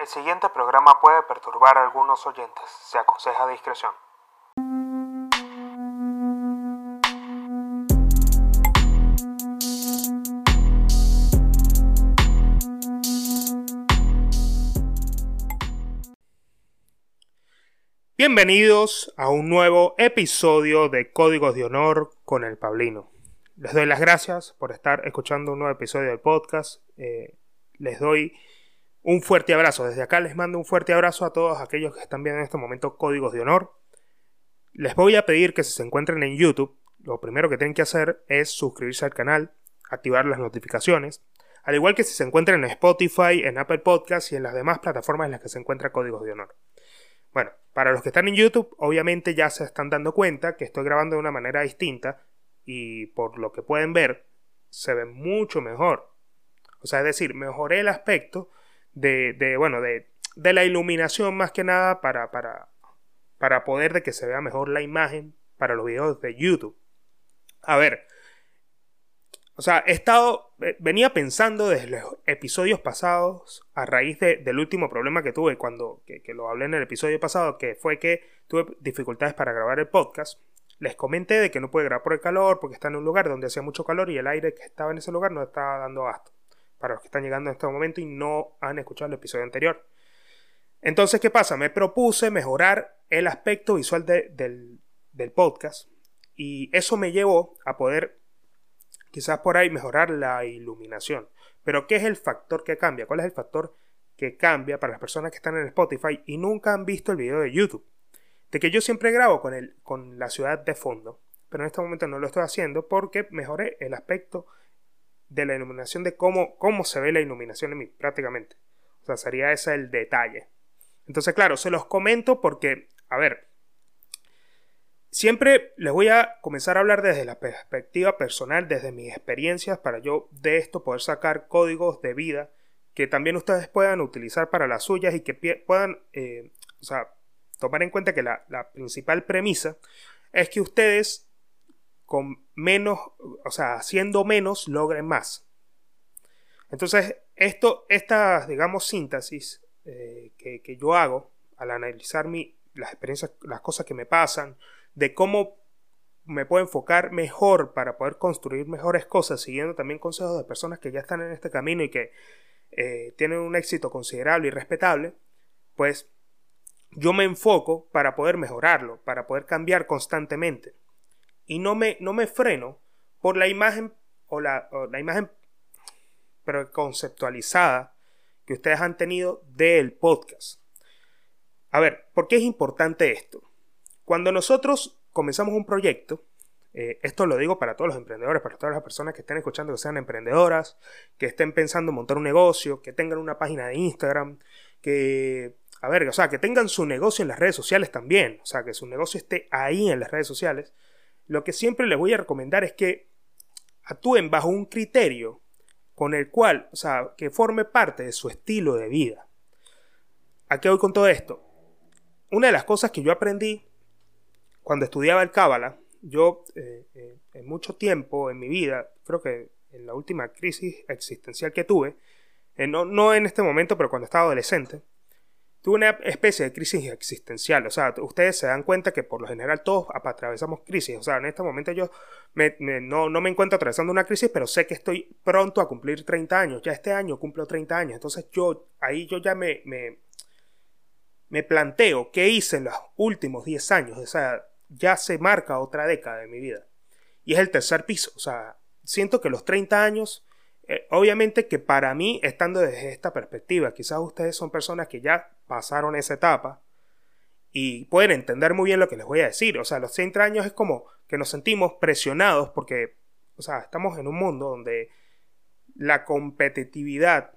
El siguiente programa puede perturbar a algunos oyentes. Se aconseja discreción. Bienvenidos a un nuevo episodio de Códigos de Honor con el Pablino. Les doy las gracias por estar escuchando un nuevo episodio del podcast. Eh, les doy un fuerte abrazo. Desde acá les mando un fuerte abrazo a todos aquellos que están viendo en este momento Códigos de Honor. Les voy a pedir que si se encuentren en YouTube, lo primero que tienen que hacer es suscribirse al canal, activar las notificaciones, al igual que si se encuentran en Spotify, en Apple Podcasts y en las demás plataformas en las que se encuentra Códigos de Honor. Bueno, para los que están en YouTube, obviamente ya se están dando cuenta que estoy grabando de una manera distinta y por lo que pueden ver, se ve mucho mejor. O sea, es decir, mejoré el aspecto de, bueno, de, de, la iluminación más que nada para, para, para poder de que se vea mejor la imagen para los videos de YouTube. A ver, o sea, he estado, venía pensando desde los episodios pasados, a raíz del último problema que tuve cuando, que, lo hablé en el episodio pasado, que fue que tuve dificultades para grabar el podcast. Les comenté de que no pude grabar por el calor, porque está en un lugar donde hacía mucho calor y el aire que estaba en ese lugar no estaba dando gasto para los que están llegando en este momento y no han escuchado el episodio anterior. Entonces, ¿qué pasa? Me propuse mejorar el aspecto visual del, del podcast y eso me llevó a poder quizás por ahí mejorar la iluminación. Pero ¿qué es el factor que cambia? ¿Cuál es el factor que cambia para las personas que están en Spotify y nunca han visto el video de YouTube? De que yo siempre grabo con, el, con la ciudad de fondo, pero en este momento no lo estoy haciendo porque mejoré el aspecto de la iluminación, de cómo, cómo se ve la iluminación en mí, prácticamente. O sea, sería ese el detalle. Entonces, claro, se los comento porque, a ver, siempre les voy a comenzar a hablar desde la perspectiva personal, desde mis experiencias, para yo de esto poder sacar códigos de vida que también ustedes puedan utilizar para las suyas y que puedan, eh, o sea, tomar en cuenta que la, la principal premisa es que ustedes con menos, o sea, haciendo menos, logren más. Entonces, esto, esta, digamos, síntesis eh, que, yo hago al analizar mi, las experiencias, las cosas que me pasan, de cómo me puedo enfocar mejor para poder construir mejores cosas, siguiendo también consejos de personas que ya están en este camino y que eh, tienen un éxito considerable y respetable, pues yo me enfoco para poder mejorarlo, para poder cambiar constantemente y no me, no me freno por la imagen o la, la imagen conceptualizada que ustedes han tenido del podcast. A ver, ¿por qué es importante esto? Cuando nosotros comenzamos un proyecto, eh, esto lo digo para todos los emprendedores, para todas las personas que estén escuchando que sean emprendedoras, que estén pensando en montar un negocio, que tengan una página de Instagram, que, a ver, o sea, que tengan su negocio en las redes sociales también, o sea, que su negocio esté ahí en las redes sociales lo que siempre les voy a recomendar es que actúen bajo un criterio con el cual, o sea, que forme parte de su estilo de vida. ¿A qué voy con todo esto? Una de las cosas que yo aprendí cuando estudiaba el Cábala, yo eh, eh, en mucho tiempo en mi vida, creo que en la última crisis existencial que tuve, eh, no, no en este momento, pero cuando estaba adolescente, tuve una especie de crisis existencial. O sea, ustedes se dan cuenta que por lo general todos atravesamos crisis. O sea, en este momento yo no, me encuentro atravesando una crisis, pero sé que estoy pronto a cumplir 30 años. Ya este año cumplo 30 años. Entonces yo, ahí yo ya me, me, me planteo qué hice en los últimos 10 años. O sea, ya se marca otra década de mi vida. Y es el tercer piso. O sea, siento que los 30 años eh, obviamente que para mí, estando desde esta perspectiva, quizás ustedes son personas que ya pasaron esa etapa y pueden entender muy bien lo que les voy a decir. O sea, los 30 años es como que nos sentimos presionados porque, o sea, estamos en un mundo donde la competitividad,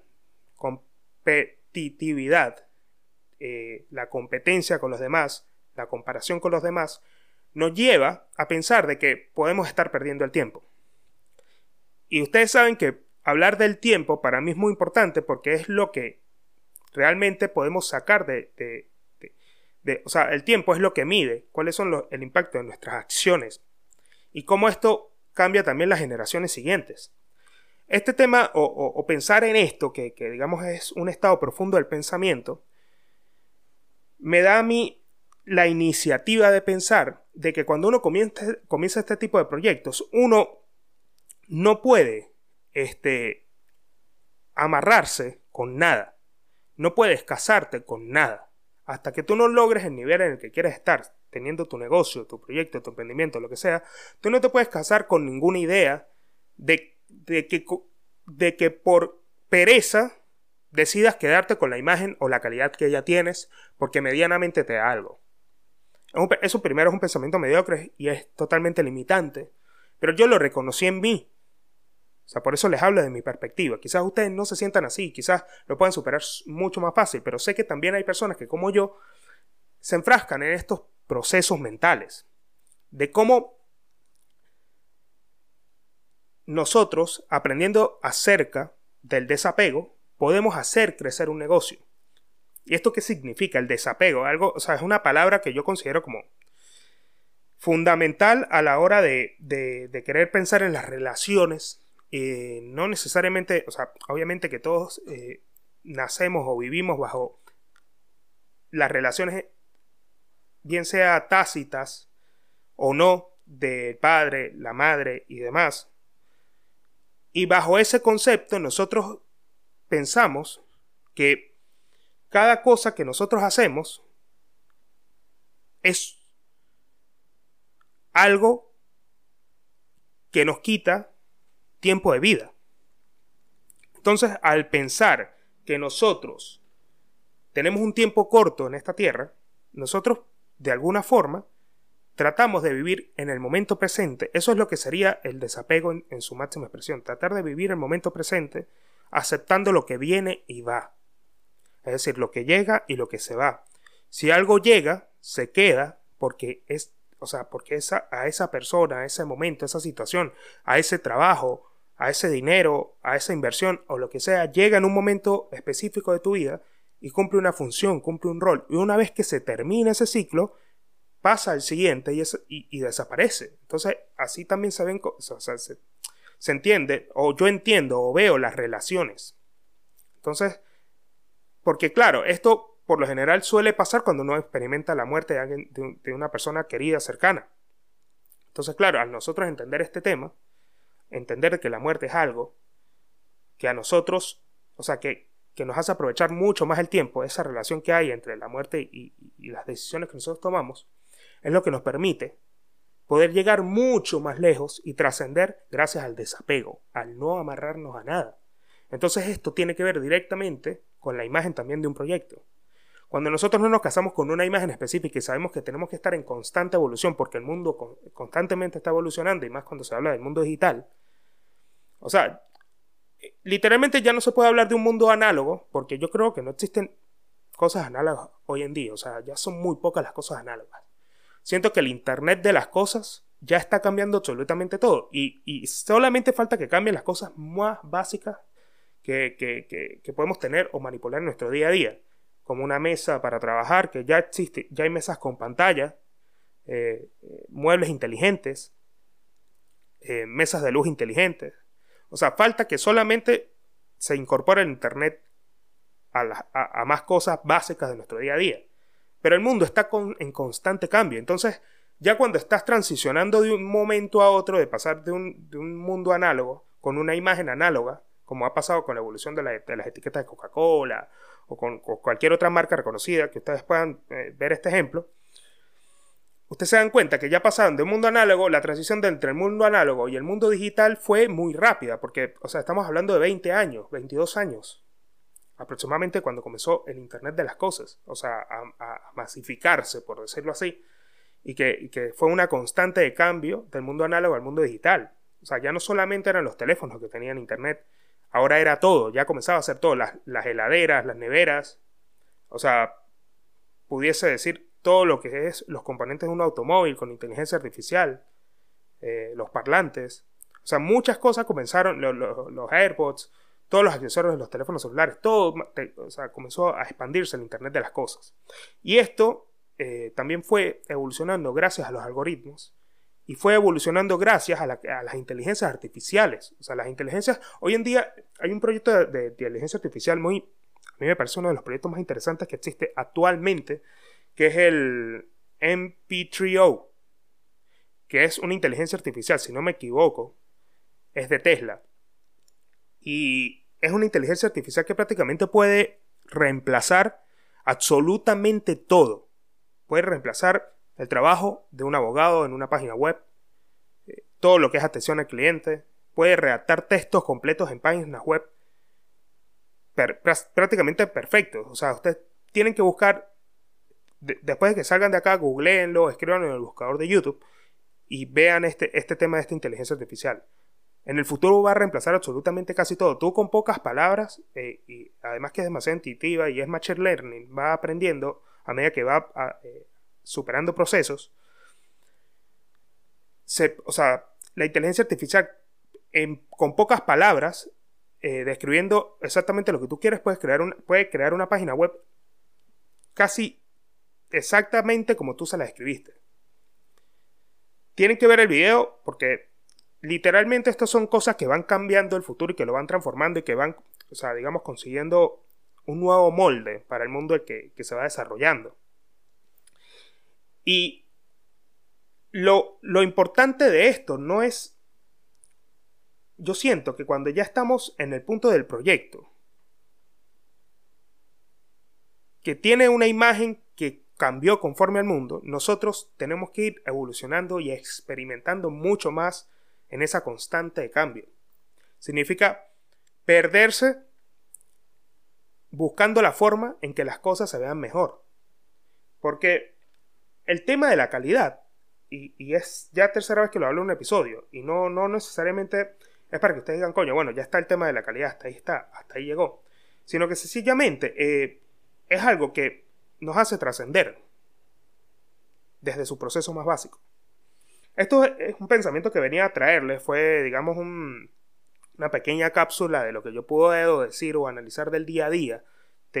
competitividad, eh, la competencia con los demás, la comparación con los demás, nos lleva a pensar de que podemos estar perdiendo el tiempo. Y ustedes saben que hablar del tiempo para mí es muy importante porque es lo que realmente podemos sacar de, o sea, el tiempo es lo que mide cuáles son el impacto de nuestras acciones y cómo esto cambia también las generaciones siguientes. este tema o, pensar en esto, que, digamos es un estado profundo del pensamiento, me da a mí la iniciativa de pensar de que cuando uno comienza este tipo de proyectos, uno no puede este, amarrarse con nada. No puedes casarte con nada. Hasta que tú no logres el nivel en el que quieres estar, teniendo tu negocio, tu proyecto, tu emprendimiento, lo que sea, tú no te puedes casar con ninguna idea de, de, que, de que por pereza decidas quedarte con la imagen o la calidad que ya tienes porque medianamente te da algo. Eso primero es un pensamiento mediocre y es totalmente limitante, pero yo lo reconocí en mí. O sea, por eso les hablo de mi perspectiva. Quizás ustedes no se sientan así, quizás lo puedan superar mucho más fácil, pero sé que también hay personas que como yo se enfrascan en estos procesos mentales de cómo nosotros, aprendiendo acerca del desapego, podemos hacer crecer un negocio. ¿Y esto qué significa? El desapego. Algo, o sea, es una palabra que yo considero como fundamental a la hora de, querer pensar en las relaciones. Eh, no necesariamente, o sea, obviamente que todos eh, nacemos o vivimos bajo las relaciones, bien sea tácitas o no, del padre, la madre y demás. Y bajo ese concepto nosotros pensamos que cada cosa que nosotros hacemos es algo que nos quita tiempo de vida. Entonces, al pensar que nosotros tenemos un tiempo corto en esta tierra, nosotros, de alguna forma, tratamos de vivir en el momento presente. Eso es lo que sería el desapego en, su máxima expresión. Tratar de vivir el momento presente aceptando lo que viene y va. Es decir, lo que llega y lo que se va. Si algo llega, se queda porque es, o sea, porque esa, a esa persona, a ese momento, a esa situación, a ese trabajo, a ese dinero, a esa inversión o lo que sea, llega en un momento específico de tu vida y cumple una función, cumple un rol. Y una vez que se termina ese ciclo, pasa al siguiente y, desaparece. Entonces, así también se ven, se, entiende, o yo entiendo o veo las relaciones. Entonces, porque claro, esto por lo general suele pasar cuando uno experimenta la muerte de, alguien, de, una persona querida, cercana. Entonces, claro, al nosotros entender este tema, entender que la muerte es algo que a nosotros, o sea, que, que nos hace aprovechar mucho más el tiempo, esa relación que hay entre la muerte y las decisiones que nosotros tomamos, es lo que nos permite poder llegar mucho más lejos y trascender gracias al desapego, al no amarrarnos a nada. Entonces esto tiene que ver directamente con la imagen también de un proyecto. Cuando nosotros no nos casamos con una imagen específica y sabemos que tenemos que estar en constante evolución porque el mundo constantemente está evolucionando y más cuando se habla del mundo digital, o sea, literalmente ya no se puede hablar de un mundo análogo porque yo creo que no existen cosas análogas hoy en día, o sea, ya son muy pocas las cosas análogas. Siento que el Internet de las cosas ya está cambiando absolutamente todo. Y, solamente falta que cambien las cosas más básicas que, podemos tener o manipular en nuestro día a día. Como una mesa para trabajar, que ya existe, ya hay mesas con pantalla, eh, muebles inteligentes, eh, mesas de luz inteligentes. O sea, falta que solamente se incorpore el Internet a más cosas básicas de nuestro día a día. Pero el mundo está en constante cambio. Entonces, ya cuando estás transicionando de un momento a otro, de pasar de un, mundo análogo con una imagen análoga, como ha pasado con la evolución de, las etiquetas de Coca-Cola o con, cualquier otra marca reconocida, que ustedes puedan eh, ver este ejemplo, ustedes se dan cuenta que ya pasaron de un mundo análogo, la transición entre el mundo análogo y el mundo digital fue muy rápida, porque, o sea, estamos hablando de 20 años, 22 años aproximadamente cuando comenzó el Internet de las Cosas, o sea, a, masificarse, por decirlo así, y que, fue una constante de cambio del mundo análogo al mundo digital. O sea, ya no solamente eran los teléfonos que tenían Internet, ahora era todo, ya comenzaba a ser todo, las, heladeras, las neveras, o sea, pudiese decir todo lo que es los componentes de un automóvil con inteligencia artificial, eh, los parlantes, o sea, muchas cosas comenzaron, los AirPods, todos los accesorios de los teléfonos celulares, todo o sea, comenzó a expandirse el Internet de las Cosas. Y esto eh, también fue evolucionando gracias a los algoritmos y fue evolucionando gracias a, las inteligencias artificiales. O sea, las inteligencias, hoy en día hay un proyecto de, de, inteligencia artificial muy, a mí me parece uno de los proyectos más interesantes que existe actualmente, que es el MP3O, que es una inteligencia artificial, si no me equivoco, es de Tesla. Y es una inteligencia artificial que prácticamente puede reemplazar absolutamente todo. Puede reemplazar el trabajo de un abogado en una página web, eh, todo lo que es atención al cliente, puede redactar textos completos en páginas web prácticamente perfectos. O sea, ustedes tienen que buscar, después de que salgan de acá, googleenlo, escriban en el buscador de YouTube y vean este, este tema de esta inteligencia artificial. En el futuro va a reemplazar absolutamente casi todo. Tú con pocas palabras, eh, y además que es demasiado intuitiva y es machine learning, va aprendiendo a medida que va eh, superando procesos. o sea, la inteligencia artificial con pocas palabras, eh, describiendo exactamente lo que tú quieres, puedes crear, puede crear una página web casi exactamente como tú se la escribiste. Tienen que ver el video porque literalmente estas son cosas que van cambiando el futuro y que lo van transformando y que van, o sea, digamos, consiguiendo un nuevo molde para el mundo el que, se va desarrollando. Y lo, lo importante de esto no es, yo siento que cuando ya estamos en el punto del proyecto, que tiene una imagen que cambió conforme al mundo, nosotros tenemos que ir evolucionando y experimentando mucho más en esa constante de cambio. Significa perderse buscando la forma en que las cosas se vean mejor. Porque el tema de la calidad, y, es ya tercera vez que lo hablo en un episodio, y no, no necesariamente es para que ustedes digan, coño, bueno, ya está el tema de la calidad, hasta ahí está, hasta ahí llegó. Sino que sencillamente eh, es algo que nos hace trascender desde su proceso más básico. Esto es un pensamiento que venía a traerles, fue, digamos, una pequeña cápsula de lo que yo puedo decir o analizar del día a día,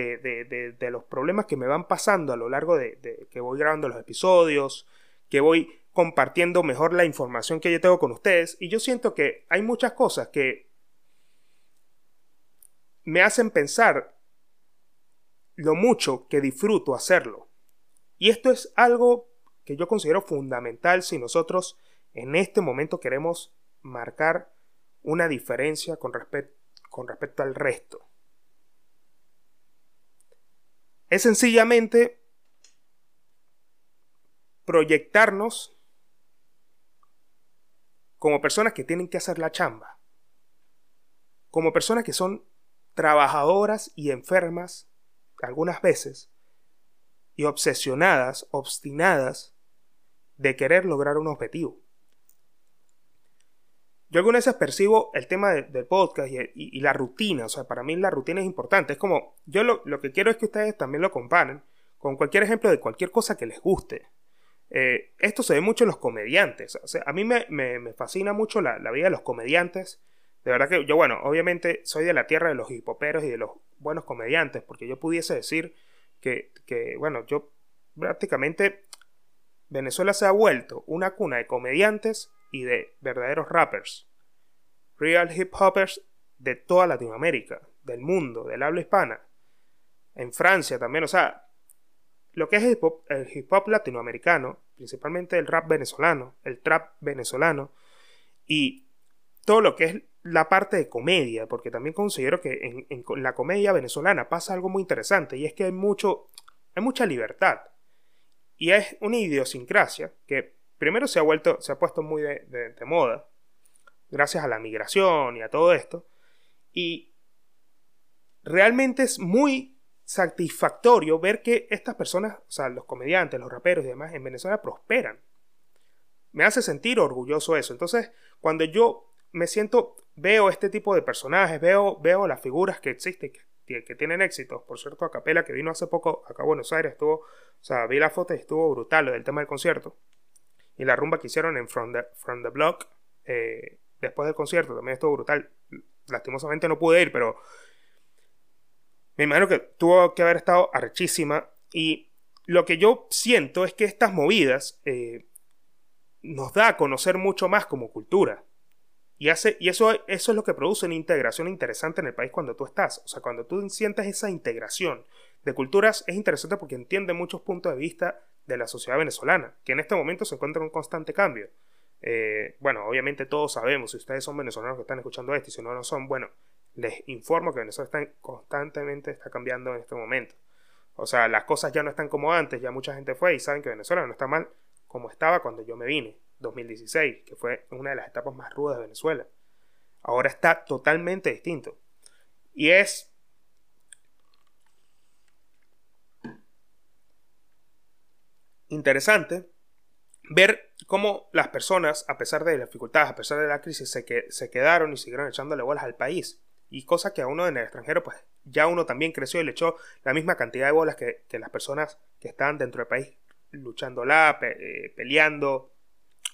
de, los problemas que me van pasando a lo largo de, que voy grabando los episodios, que voy compartiendo mejor la información que yo tengo con ustedes, y yo siento que hay muchas cosas que me hacen pensar lo mucho que disfruto hacerlo. Y esto es algo que yo considero fundamental si nosotros en este momento queremos marcar una diferencia con, con respecto al resto. Es sencillamente proyectarnos como personas que tienen que hacer la chamba, como personas que son trabajadoras y enfermas algunas veces y obsesionadas, obstinadas de querer lograr un objetivo. Yo algunas veces percibo el tema del podcast y, la rutina, o sea, para mí la rutina es importante. Es como, yo lo, que quiero es que ustedes también lo comparen con cualquier ejemplo de cualquier cosa que les guste. Eh, esto se ve mucho en los comediantes. O sea, a mí me, fascina mucho la, vida de los comediantes. De verdad que yo, bueno, obviamente soy de la tierra de los hipoperos y de los buenos comediantes, porque yo pudiese decir que, que bueno, yo prácticamente Venezuela se ha vuelto una cuna de comediantes y de verdaderos rappers. Real hip hoppers de toda Latinoamérica, del mundo, del habla hispana. En Francia también, o sea, lo que es el hip hop, latinoamericano, principalmente el rap venezolano, el trap venezolano, y todo lo que es la parte de comedia, porque también considero que en, en, la comedia venezolana pasa algo muy interesante, y es que hay mucho, hay mucha libertad. Y es una idiosincrasia que primero se ha vuelto, se ha puesto muy de, moda, gracias a la migración y a todo esto. Y realmente es muy satisfactorio ver que estas personas, o sea, los comediantes, los raperos y demás en Venezuela prosperan. Me hace sentir orgulloso eso. Entonces, cuando yo me siento, veo este tipo de personajes, veo, veo las figuras que existen, que, que tienen éxito. Por cierto, Acapela, que vino hace poco acá a Buenos Aires, estuvo o sea, vi la foto y estuvo brutal lo del tema del concierto. Y la rumba que hicieron en From the, From the Block eh, después del concierto también estuvo brutal. Lastimosamente no pude ir, pero me imagino que tuvo que haber estado arrechísima. Y lo que yo siento es que estas movidas, eh, nos da a conocer mucho más como cultura. Y, hace, y eso, eso es lo que produce una integración interesante en el país cuando tú estás. O sea, cuando tú sientes esa integración de culturas, es interesante porque entiende muchos puntos de vista de la sociedad venezolana, que en este momento se encuentra en un constante cambio. Eh, bueno, obviamente todos sabemos, si ustedes son venezolanos que están escuchando esto y si no lo son, bueno, les informo que Venezuela está constantemente está cambiando en este momento. O sea, las cosas ya no están como antes, ya mucha gente fue y saben que Venezuela no está mal como estaba cuando yo me vine, 2016, que fue una de las etapas más rudas de Venezuela. Ahora está totalmente distinto. Y es interesante ver cómo las personas, a pesar de las dificultades, a pesar de la crisis, se, que, se quedaron y siguieron echándole bolas al país. Y cosa que a uno en el extranjero, pues ya uno también creció y le echó la misma cantidad de bolas que, las personas que están dentro del país luchándola, eh, peleando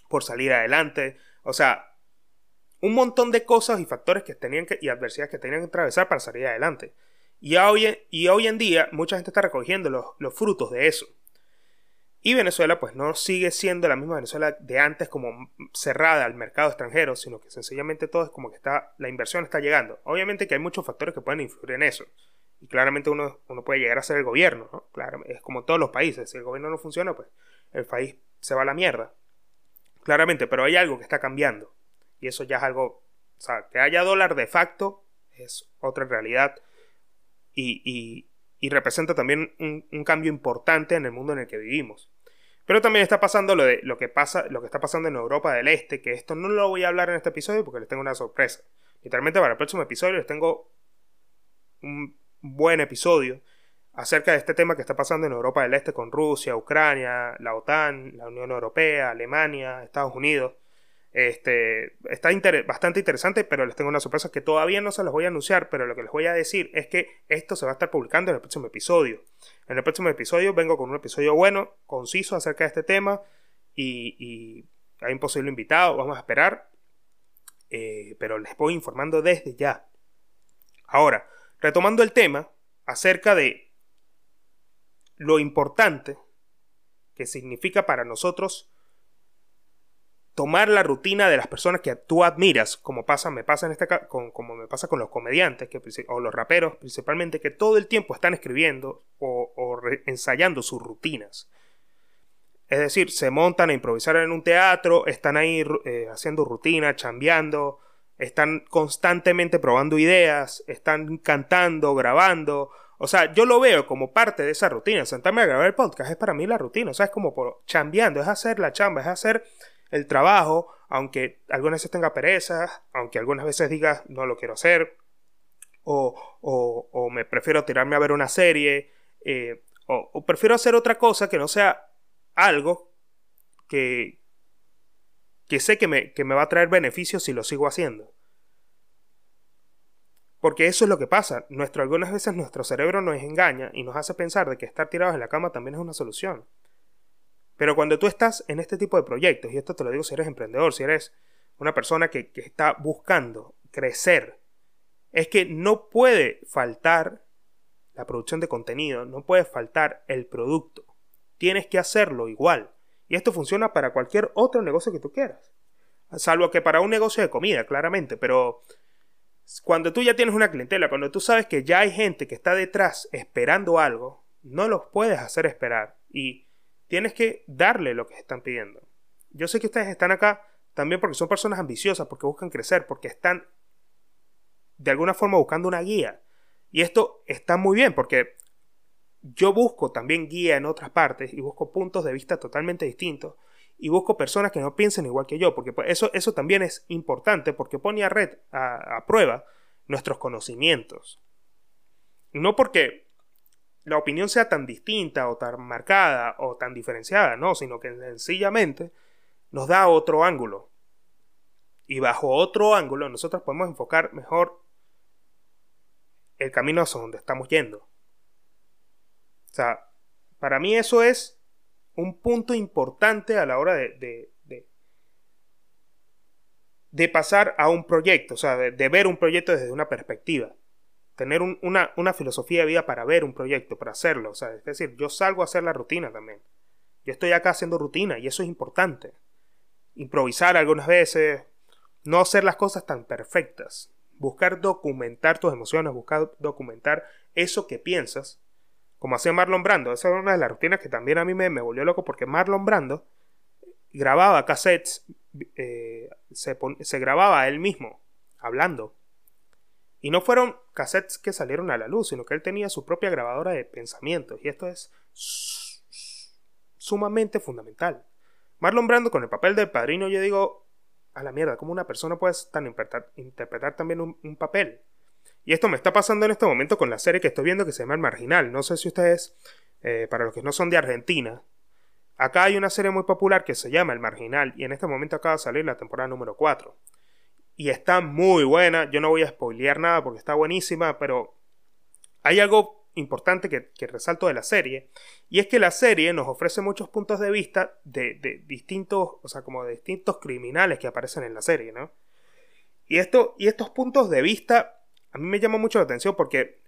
por salir adelante. O sea, un montón de cosas y factores que tenían que, y adversidades que tenían que atravesar para salir adelante. Y hoy, y hoy en día mucha gente está recogiendo los, los frutos de eso. Y Venezuela pues no sigue siendo la misma Venezuela de antes como cerrada al mercado extranjero, sino que sencillamente todo es como que está, la inversión está llegando. Obviamente que hay muchos factores que pueden influir en eso. Y claramente uno, uno puede llegar a ser el gobierno, ¿no? Claro, es como todos los países. Si el gobierno no funciona, pues el país se va a la mierda. Claramente, pero hay algo que está cambiando. Y eso ya es algo, o sea, que haya dólar de facto es otra realidad. y, y representa también un, cambio importante en el mundo en el que vivimos. Pero también está pasando lo, de, lo, que pasa, lo que está pasando en Europa del Este, que esto no lo voy a hablar en este episodio porque les tengo una sorpresa. Literalmente para el próximo episodio les tengo un buen episodio acerca de este tema que está pasando en Europa del Este con Rusia, Ucrania, la OTAN, la Unión Europea, Alemania, Estados Unidos. Este, está bastante interesante, pero les tengo una sorpresa que todavía no se los voy a anunciar, pero lo que les voy a decir es que esto se va a estar publicando en el próximo episodio. En el próximo episodio vengo con un episodio bueno, conciso acerca de este tema y, hay un posible invitado, vamos a esperar, eh, pero les voy informando desde ya. Ahora, retomando el tema acerca de lo importante que significa para nosotros tomar la rutina de las personas que tú admiras, como pasa, me pasa en este con, como me pasa con los comediantes que, o los raperos principalmente, que todo el tiempo están escribiendo o, ensayando sus rutinas. Es decir, se montan a improvisar en un teatro, están ahí eh, haciendo rutina, chambeando, están constantemente probando ideas, están cantando, grabando. O sea, yo lo veo como parte de esa rutina. Sentarme a grabar el podcast es para mí la rutina. O sea, es como por chambeando, es hacer la chamba, es hacer el trabajo, aunque algunas veces tenga pereza, aunque algunas veces diga no lo quiero hacer, o, o, me prefiero tirarme a ver una serie, eh, o, prefiero hacer otra cosa que no sea algo que, que sé que me, que me va a traer beneficios si lo sigo haciendo. Porque eso es lo que pasa. Nuestro, algunas veces nuestro cerebro nos engaña y nos hace pensar de que estar tirados en la cama también es una solución. Pero cuando tú estás en este tipo de proyectos, y esto te lo digo si eres emprendedor, si eres una persona que, está buscando crecer, es que no puede faltar la producción de contenido, no puede faltar el producto. Tienes que hacerlo igual. Y esto funciona para cualquier otro negocio que tú quieras. Salvo que para un negocio de comida, claramente. Pero cuando tú ya tienes una clientela, cuando tú sabes que ya hay gente que está detrás esperando algo, no los puedes hacer esperar. Y tienes que darle lo que están pidiendo. Yo sé que ustedes están acá también porque son personas ambiciosas, porque buscan crecer, porque están de alguna forma buscando una guía. Y esto está muy bien porque yo busco también guía en otras partes y busco puntos de vista totalmente distintos y busco personas que no piensen igual que yo, porque pues, eso, eso también es importante porque pone a, red, a, a prueba nuestros conocimientos. No porque la opinión sea tan distinta o tan marcada o tan diferenciada, no, sino que sencillamente nos da otro ángulo. Y bajo otro ángulo nosotros podemos enfocar mejor el camino hacia donde estamos yendo. O sea, para mí eso es un punto importante a la hora de, de, de, pasar a un proyecto, o sea, de ver un proyecto desde una perspectiva tener una, filosofía de vida para ver un proyecto, para hacerlo. O sea, es decir, yo salgo a hacer la rutina también. Yo estoy acá haciendo rutina y eso es importante. improvisar algunas veces, no hacer las cosas tan perfectas, buscar documentar tus emociones, buscar documentar eso que piensas, como hacía Marlon Brando. Esa es una de las rutinas que también a mí me, me volvió loco porque Marlon Brando grababa cassettes, eh, se, se grababa él mismo, hablando. Y no fueron cassettes que salieron a la luz, sino que él tenía su propia grabadora de pensamientos. Y esto es sumamente fundamental. Marlon Brando con el papel del padrino, yo digo, a la mierda, ¿cómo una persona puede tan interpretar, también un, papel? Y esto me está pasando en este momento con la serie que estoy viendo que se llama El Marginal. No sé si ustedes, eh, para los que no son de Argentina, acá hay una serie muy popular que se llama El Marginal y en este momento acaba de salir la temporada número 4. Y está muy buena, yo no voy a spoilear nada porque está buenísima, pero hay algo importante que, resalto de la serie, y es que la serie nos ofrece muchos puntos de vista de, distintos, o sea, como de distintos criminales que aparecen en la serie, ¿no? Y, esto, y estos puntos de vista a mí me llaman mucho la atención porque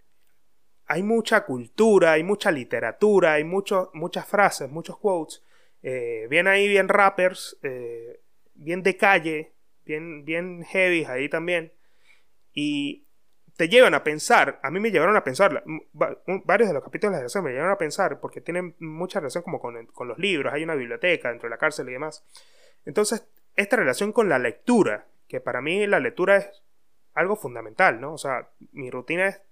hay mucha cultura, hay mucha literatura, hay muchas frases, muchos quotes, eh, bien ahí, bien rappers, eh, bien de calle, bien, bien heavy ahí también. Y te llevan a pensar, a mí me llevaron a pensar, varios de los capítulos de la serie me llevaron a pensar, porque tienen mucha relación como con, los libros, hay una biblioteca dentro de la cárcel y demás. Entonces, esta relación con la lectura, que para mí la lectura es algo fundamental, ¿no? O sea, mi rutina es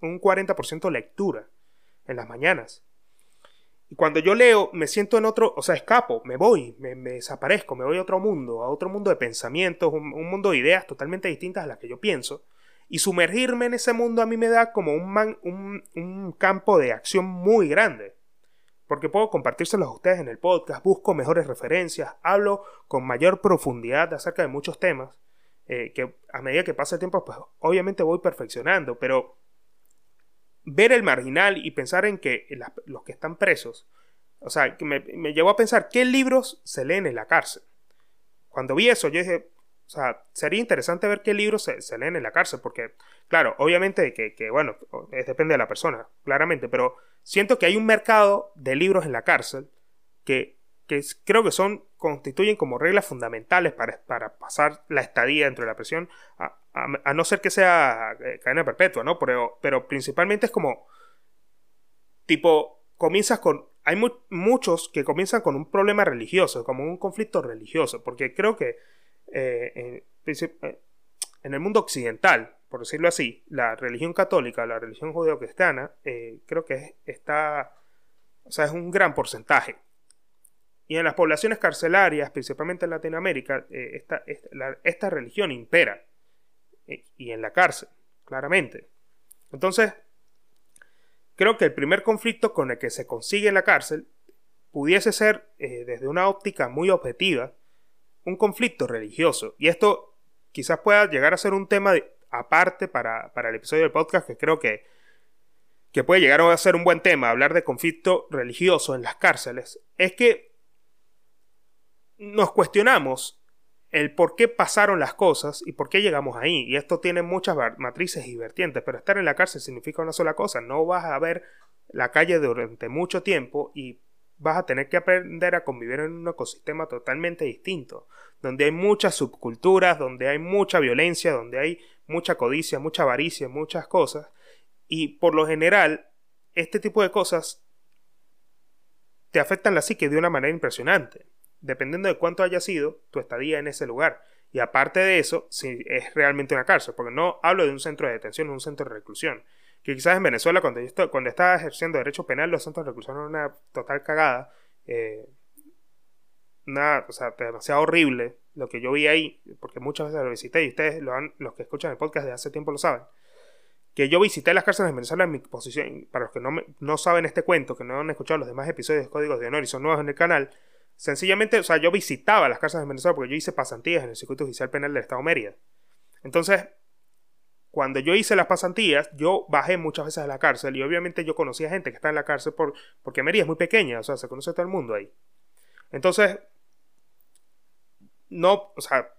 un 40% lectura en las mañanas. Y cuando yo leo, me siento en otro, o sea, escapo, me voy, me, desaparezco, me voy a otro mundo, a otro mundo de pensamientos, un, mundo de ideas totalmente distintas a las que yo pienso. Y sumergirme en ese mundo a mí me da como un, un, un campo de acción muy grande. Porque puedo compartírselos a ustedes en el podcast, busco mejores referencias, hablo con mayor profundidad acerca de muchos temas, eh, que a medida que pasa el tiempo, pues obviamente voy perfeccionando, pero ver el marginal y pensar en que los que están presos, o sea, que me, llevó a pensar qué libros se leen en la cárcel. Cuando vi eso, yo dije, o sea, sería interesante ver qué libros se, leen en la cárcel, porque, claro, obviamente que, que, bueno, depende de la persona, claramente, pero siento que hay un mercado de libros en la cárcel que que creo que son, constituyen como reglas fundamentales para, para pasar la estadía dentro de la prisión, no ser que sea eh, cadena perpetua, ¿no? Pero, pero principalmente es como, tipo, comienzas con, hay muchos que comienzan con un problema religioso, como un conflicto religioso, porque creo que eh, eh, en, el mundo occidental, por decirlo así, la religión católica, la religión judeocristiana, creo que está, o sea, es un gran porcentaje y en las poblaciones carcelarias, principalmente en Latinoamérica, eh, esta, religión impera. Eh, y en la cárcel, claramente. Entonces, creo que el primer conflicto con el que se consigue la cárcel pudiese ser, eh, desde una óptica muy objetiva, un conflicto religioso. Y esto quizás pueda llegar a ser un tema aparte para, para, el episodio del podcast que creo que, que puede llegar a ser un buen tema, hablar de conflicto religioso en las cárceles. Es que nos cuestionamos el por qué pasaron las cosas y por qué llegamos ahí. Y esto tiene muchas matrices y vertientes, pero estar en la cárcel significa una sola cosa. No vas a ver la calle durante mucho tiempo y vas a tener que aprender a convivir en un ecosistema totalmente distinto, donde hay muchas subculturas, donde hay mucha violencia, donde hay mucha codicia, mucha avaricia, muchas cosas. Y por lo general, este tipo de cosas te afectan la psique de una manera impresionante dependiendo de cuánto haya sido tu estadía en ese lugar. Y aparte de eso, si es realmente una cárcel, porque no hablo de un centro de detención, un centro de reclusión. Que quizás en Venezuela, cuando, yo cuando estaba ejerciendo derecho penal, los centros de reclusión eran una total cagada. Eh, una, o sea, demasiado horrible lo que yo vi ahí, porque muchas veces lo visité y ustedes, lo han, los que escuchan el podcast de hace tiempo lo saben. Que yo visité las cárceles de Venezuela en mi posición, para los que no, no saben este cuento, que no han escuchado los demás episodios de Códigos de Honor y son nuevos en el canal, Sencillamente, o sea, yo visitaba las casas de Venezuela porque yo hice pasantías en el Circuito Judicial Penal del Estado de Mérida. Entonces, cuando yo hice las pasantías, yo bajé muchas veces a la cárcel y obviamente yo conocía gente que está en la cárcel por, porque Mérida es muy pequeña, o sea, se conoce todo el mundo ahí. Entonces, no, o sea,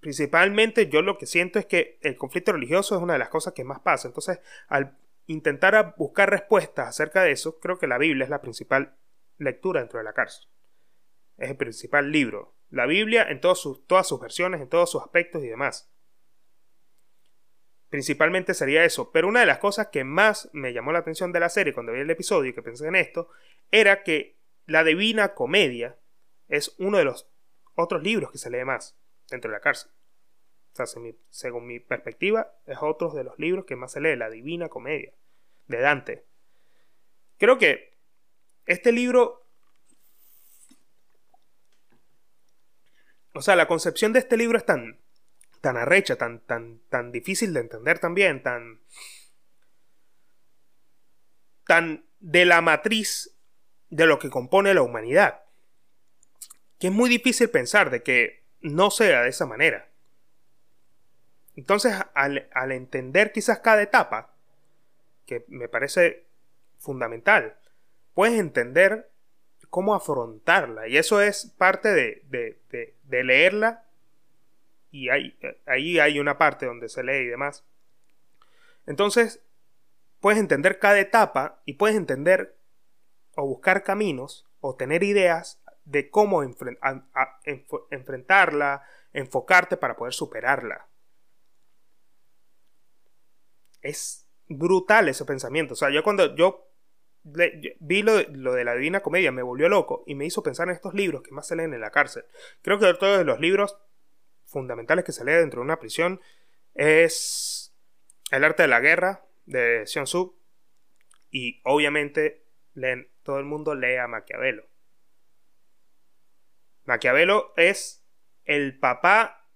principalmente yo lo que siento es que el conflicto religioso es una de las cosas que más pasa. Entonces, al intentar buscar respuestas acerca de eso, creo que la Biblia es la principal lectura dentro de la cárcel. Es el principal libro. La Biblia en todas sus, todas sus versiones, en todos sus aspectos y demás. Principalmente sería eso. Pero una de las cosas que más me llamó la atención de la serie cuando vi el episodio y que pensé en esto, era que la Divina Comedia es uno de los otros libros que se lee más dentro de la cárcel. O sea, según mi perspectiva, es otro de los libros que más se lee, la Divina Comedia, de Dante. Creo que este libro... O sea, la concepción de este libro es tan, tan arrecha, tan, tan, tan difícil de entender también, tan... tan de la matriz de lo que compone la humanidad. Que es muy difícil pensar de que no sea de esa manera. Entonces, al, al entender quizás cada etapa, que me parece fundamental, puedes entender cómo afrontarla. Y eso es parte de, de, de, leerla. Y ahí, hay una parte donde se lee y demás. Entonces, puedes entender cada etapa y puedes entender o buscar caminos o tener ideas de cómo enfrentarla, enfocarte para poder superarla. Es brutal ese pensamiento. O sea, yo cuando yo vi lo, de la Divina Comedia me volvió loco y me hizo pensar en estos libros que más se leen en la cárcel. Creo que todos los libros fundamentales que se leen dentro de una prisión es El arte de la guerra de Xion Tzu y obviamente todo el mundo lee a Maquiavelo. Maquiavelo es el papá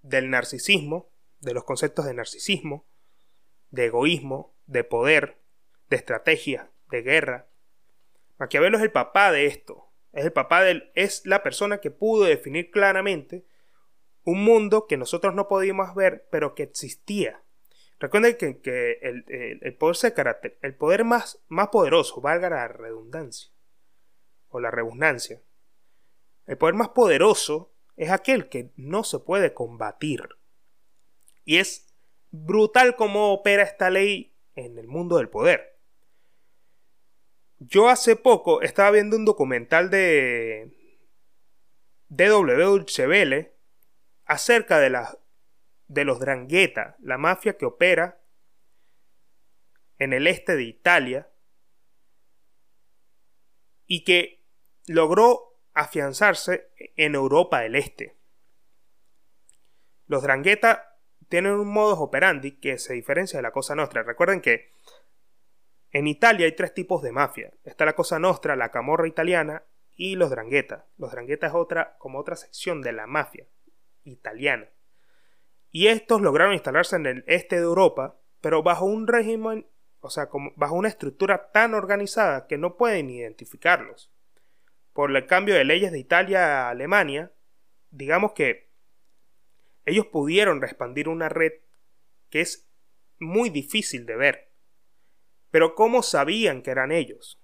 del narcisismo, de los conceptos de narcisismo, de egoísmo, de poder, de estrategia, de guerra. Maquiavelo es el papá de esto. Es el papá del. es la persona que pudo definir claramente un mundo que nosotros no podíamos ver, pero que existía. Recuerden que, el, poder se carácter, el poder más, más poderoso, valga la redundancia o la redundancia, el poder más poderoso es aquel que no se puede combatir. Y es brutal cómo opera esta ley en el mundo del poder. Yo hace poco estaba viendo un documental de DW acerca de de los Drangheta, la mafia que opera en el este de Italia y que logró afianzarse en Europa del Este. Los Drangheta tienen un modus operandi que se diferencia de la Cosa Nostra. Recuerden que en Italia hay tres tipos de mafia. Está la Cosa Nostra, la Camorra italiana y los Drangheta. Los Drangheta es otra, como otra sección de la mafia italiana y estos lograron instalarse en el este de Europa, pero bajo un régimen, o sea, bajo una estructura tan organizada que no pueden identificarlos. Por el cambio de leyes de Italia a Alemania, digamos que ellos pudieron expandir una red que es muy difícil de ver. Pero ¿cómo sabían que eran ellos?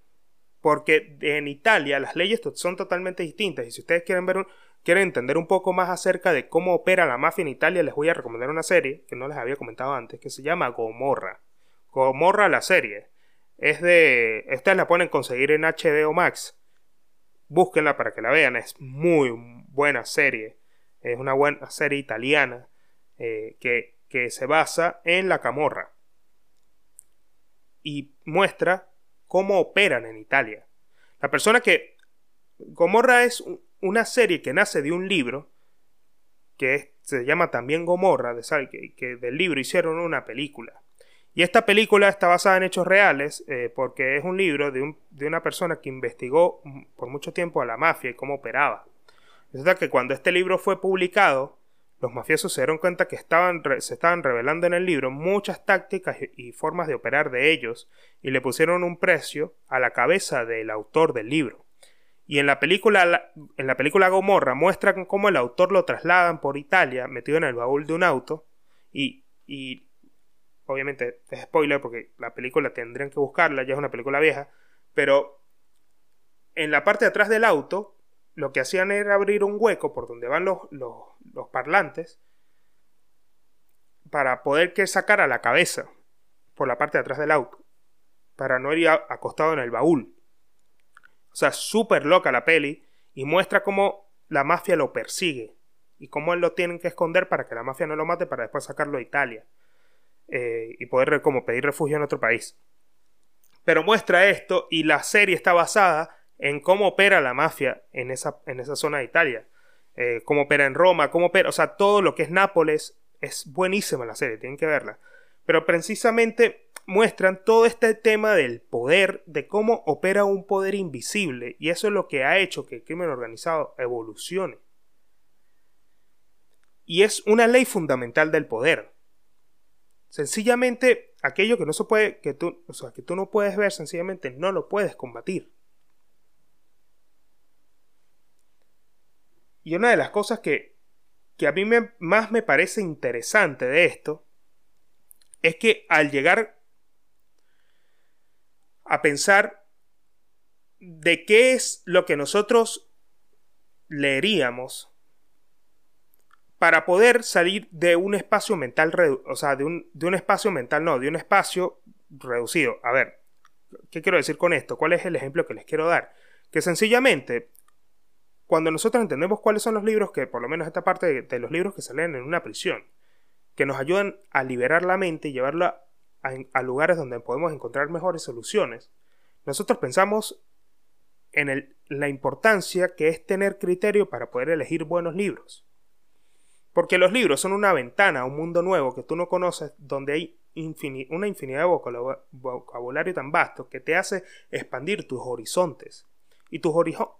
Porque en Italia las leyes son totalmente distintas y si ustedes quieren ver un, quieren entender un poco más acerca de cómo opera la mafia en Italia, les voy a recomendar una serie que no les había comentado antes, que se llama Gomorra. Gomorra la serie. Es de... Ustedes la pueden conseguir en HBO Max. Búsquenla para que la vean. Es muy buena serie. Es una buena serie italiana eh, que, que se basa en la camorra. Y muestra cómo operan en Italia. La persona que... Gomorra es una serie que nace de un libro que se llama también Gomorra, de que, que del libro hicieron una película. Y esta película está basada en hechos reales eh, porque es un libro de, un, de, una persona que investigó por mucho tiempo a la mafia y cómo operaba. Resulta que cuando este libro fue publicado, los mafiosos se dieron cuenta que estaban, se estaban revelando en el libro muchas tácticas y formas de operar de ellos y le pusieron un precio a la cabeza del autor del libro. Y en la película, en la película Gomorra muestran cómo el autor lo trasladan por Italia metido en el baúl de un auto. Y, y obviamente es spoiler porque la película tendrían que buscarla, ya es una película vieja. Pero en la parte de atrás del auto lo que hacían era abrir un hueco por donde van los, los, parlantes para poder que sacara la cabeza por la parte de atrás del auto. Para no ir acostado en el baúl. O sea, súper loca la peli. y muestra cómo la mafia lo persigue y cómo él lo tienen que esconder para que la mafia no lo mate para después sacarlo a Italia eh, y poder como pedir refugio en otro país. Pero muestra esto y la serie está basada en cómo opera la mafia en esa, en esa zona de Italia. Eh, cómo opera en Roma, cómo opera, o sea, todo lo que es Nápoles es buenísima la serie, tienen que verla. Pero precisamente muestran todo este tema del poder, de cómo opera un poder invisible, y eso es lo que ha hecho que el crimen organizado evolucione. Y es una ley fundamental del poder. Sencillamente, aquello que no se puede, que tú, o sea, que tú no puedes ver, sencillamente no lo puedes combatir. Y una de las cosas que, que a mí más me parece interesante de esto es que al llegar a pensar de qué es lo que nosotros leeríamos para poder salir de un espacio mental, o sea, de un, de un espacio mental, no, de un espacio reducido. A ver, ¿qué quiero decir con esto? ¿Cuál es el ejemplo que les quiero dar? Que sencillamente, cuando nosotros entendemos cuáles son los libros, que por lo menos esta parte de, los libros que se leen en una prisión, que nos ayudan a liberar la mente y llevarla a, lugares donde podemos encontrar mejores soluciones, nosotros pensamos en la importancia que es tener criterio para poder elegir buenos libros. Porque los libros son una ventana a un mundo nuevo que tú no conoces, donde hay una infinidad de vocabulario tan vasto que te hace expandir tus horizontes y tus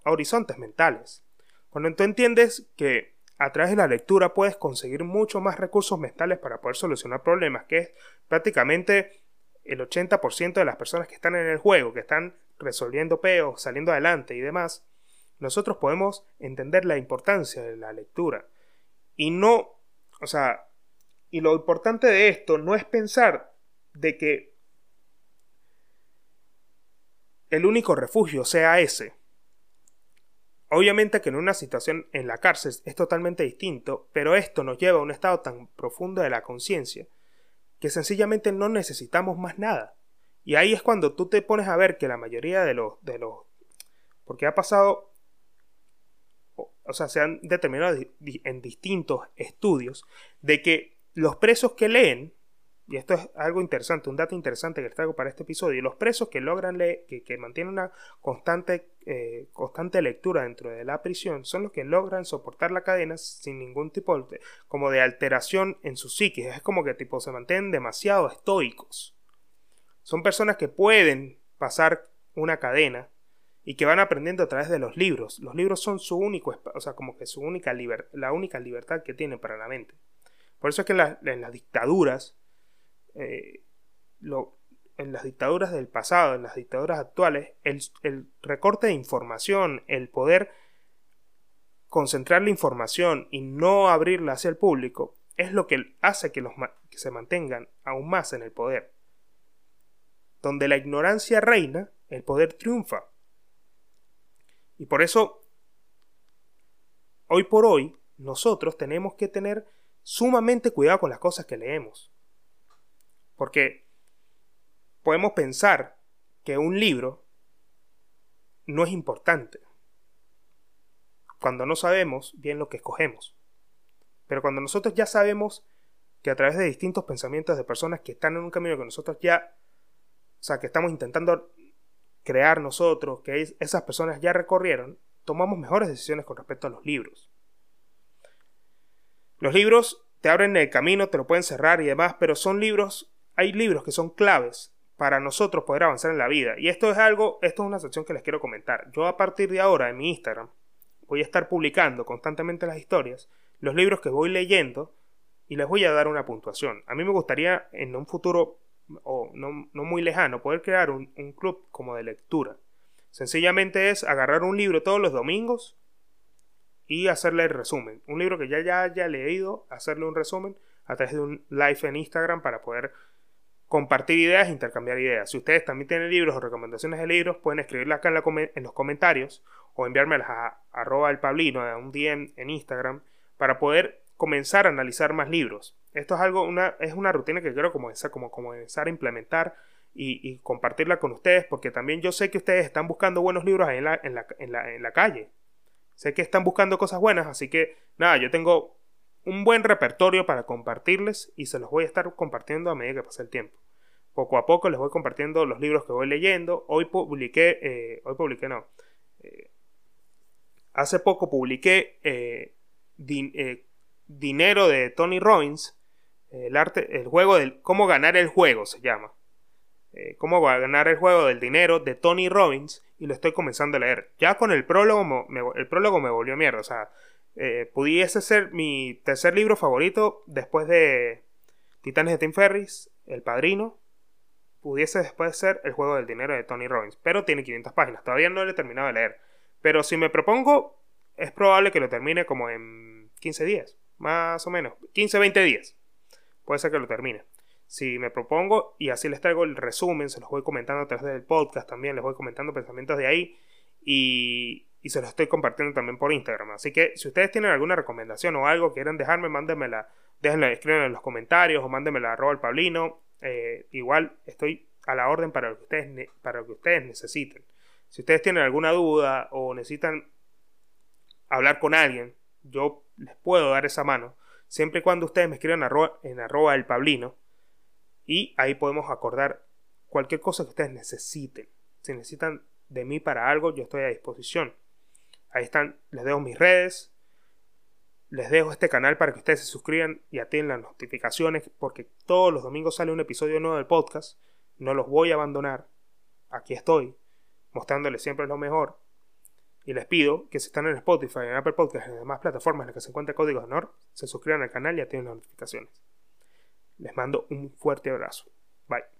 horizontes mentales. Cuando tú entiendes que a través de la lectura puedes conseguir mucho más recursos mentales para poder solucionar problemas, que es prácticamente el 80% de las personas que están en el juego, que están resolviendo peos, saliendo adelante y demás, nosotros podemos entender la importancia de la lectura. Y no, o sea, y lo importante de esto no es pensar de que el único refugio sea ese. Obviamente que en una situación en la cárcel es totalmente distinto, pero esto nos lleva a un estado tan profundo de la conciencia que sencillamente no necesitamos más nada. Y ahí es cuando tú te pones a ver que la mayoría de los, de los porque ha pasado o sea, se han determinado en distintos estudios de que los presos que leen, y esto es algo interesante, un dato interesante que les traigo para este episodio, los presos que logran leer, que, mantienen una constante, eh, constante lectura dentro de la prisión, son los que logran soportar la cadena sin ningún tipo de, como de alteración en su psiquis. Es como que tipo se mantienen demasiado estoicos. Son personas que pueden pasar una cadena y que van aprendiendo a través de los libros. Los libros son su único, o sea, como que su única la única libertad que tienen para la mente. Por eso es que en, las dictaduras, eh, en las dictaduras del pasado, en las dictaduras actuales, el, recorte de información, el poder concentrar la información y no abrirla hacia el público, es lo que hace que, los, que se mantengan aún más en el poder. Donde la ignorancia reina, el poder triunfa. Y por eso, hoy por hoy, nosotros tenemos que tener sumamente cuidado con las cosas que leemos. Porque podemos pensar que un libro no es importante cuando no sabemos bien lo que escogemos. Pero cuando nosotros ya sabemos que a través de distintos pensamientos de personas que están en un camino que nosotros ya, o sea, que estamos intentando crear nosotros, que esas personas ya recorrieron, tomamos mejores decisiones con respecto a los libros. Los libros te abren el camino, te lo pueden cerrar y demás, pero son libros, hay libros que son claves para nosotros poder avanzar en la vida. Y esto es algo, esto es una sección que les quiero comentar. Yo a partir de ahora en mi Instagram voy a estar publicando constantemente las historias, los libros que voy leyendo y les voy a dar una puntuación. A mí me gustaría en un futuro o no, muy lejano, poder crear un, club como de lectura. Sencillamente es agarrar un libro todos los domingos y hacerle el resumen. Un libro que ya, ya haya leído, hacerle un resumen a través de un live en Instagram para poder compartir ideas e intercambiar ideas. Si ustedes también tienen libros o recomendaciones de libros, pueden escribirla acá en, los comentarios o enviármelas a, arroba el pablino, a un DM en Instagram, para poder comenzar a analizar más libros. Esto es algo, una, es una rutina que quiero comenzar, como, comenzar a implementar y, compartirla con ustedes, porque también yo sé que ustedes están buscando buenos libros ahí en en en en la calle. Sé que están buscando cosas buenas, así que nada, yo tengo un buen repertorio para compartirles y se los voy a estar compartiendo a medida que pase el tiempo. Poco a poco les voy compartiendo los libros que voy leyendo. Hoy publiqué, eh, hoy publiqué no. Eh, hace poco publiqué eh, Dinero de Tony Robbins. El arte, el juego del cómo ganar el juego se llama. cómo ganar el juego del dinero de Tony Robbins y lo estoy comenzando a leer. Ya con el prólogo, el prólogo me volvió mierda. O sea, eh, pudiese ser mi tercer libro favorito después de Titanes de Tim Ferris, El Padrino. Pudiese después ser El Juego del Dinero de Tony Robbins. Pero tiene 500 páginas. Todavía no lo he terminado de leer. Pero si me propongo, es probable que lo termine como en 15 días. Más o menos. 15, 20 días. Puede ser que lo termine si me propongo y así les traigo el resumen, se los voy comentando a través del podcast también, les voy comentando pensamientos de ahí y, se los estoy compartiendo también por Instagram. Así que si ustedes tienen alguna recomendación o algo quieran dejarme, mándenmela, déjenla, escriban en los comentarios o mándenmela arroba el Pablino. Eh, igual estoy a la orden para lo, que ustedes, para lo que ustedes necesiten. Si ustedes tienen alguna duda o necesitan hablar con alguien, yo les puedo dar esa mano. Siempre y cuando ustedes me escriban en arroba el Pablino y ahí podemos acordar cualquier cosa que ustedes necesiten. Si necesitan de mí para algo, yo estoy a disposición. Ahí están, les dejo mis redes. Les dejo este canal para que ustedes se suscriban y atiendan las notificaciones porque todos los domingos sale un episodio nuevo del podcast. No los voy a abandonar. Aquí estoy, mostrándoles siempre lo mejor. Y les pido que si están en Spotify, en Apple Podcasts y en demás plataformas en las que se encuentra Código de Honor, se suscriban al canal y atiendan las notificaciones. Les mando un fuerte abrazo. Bye.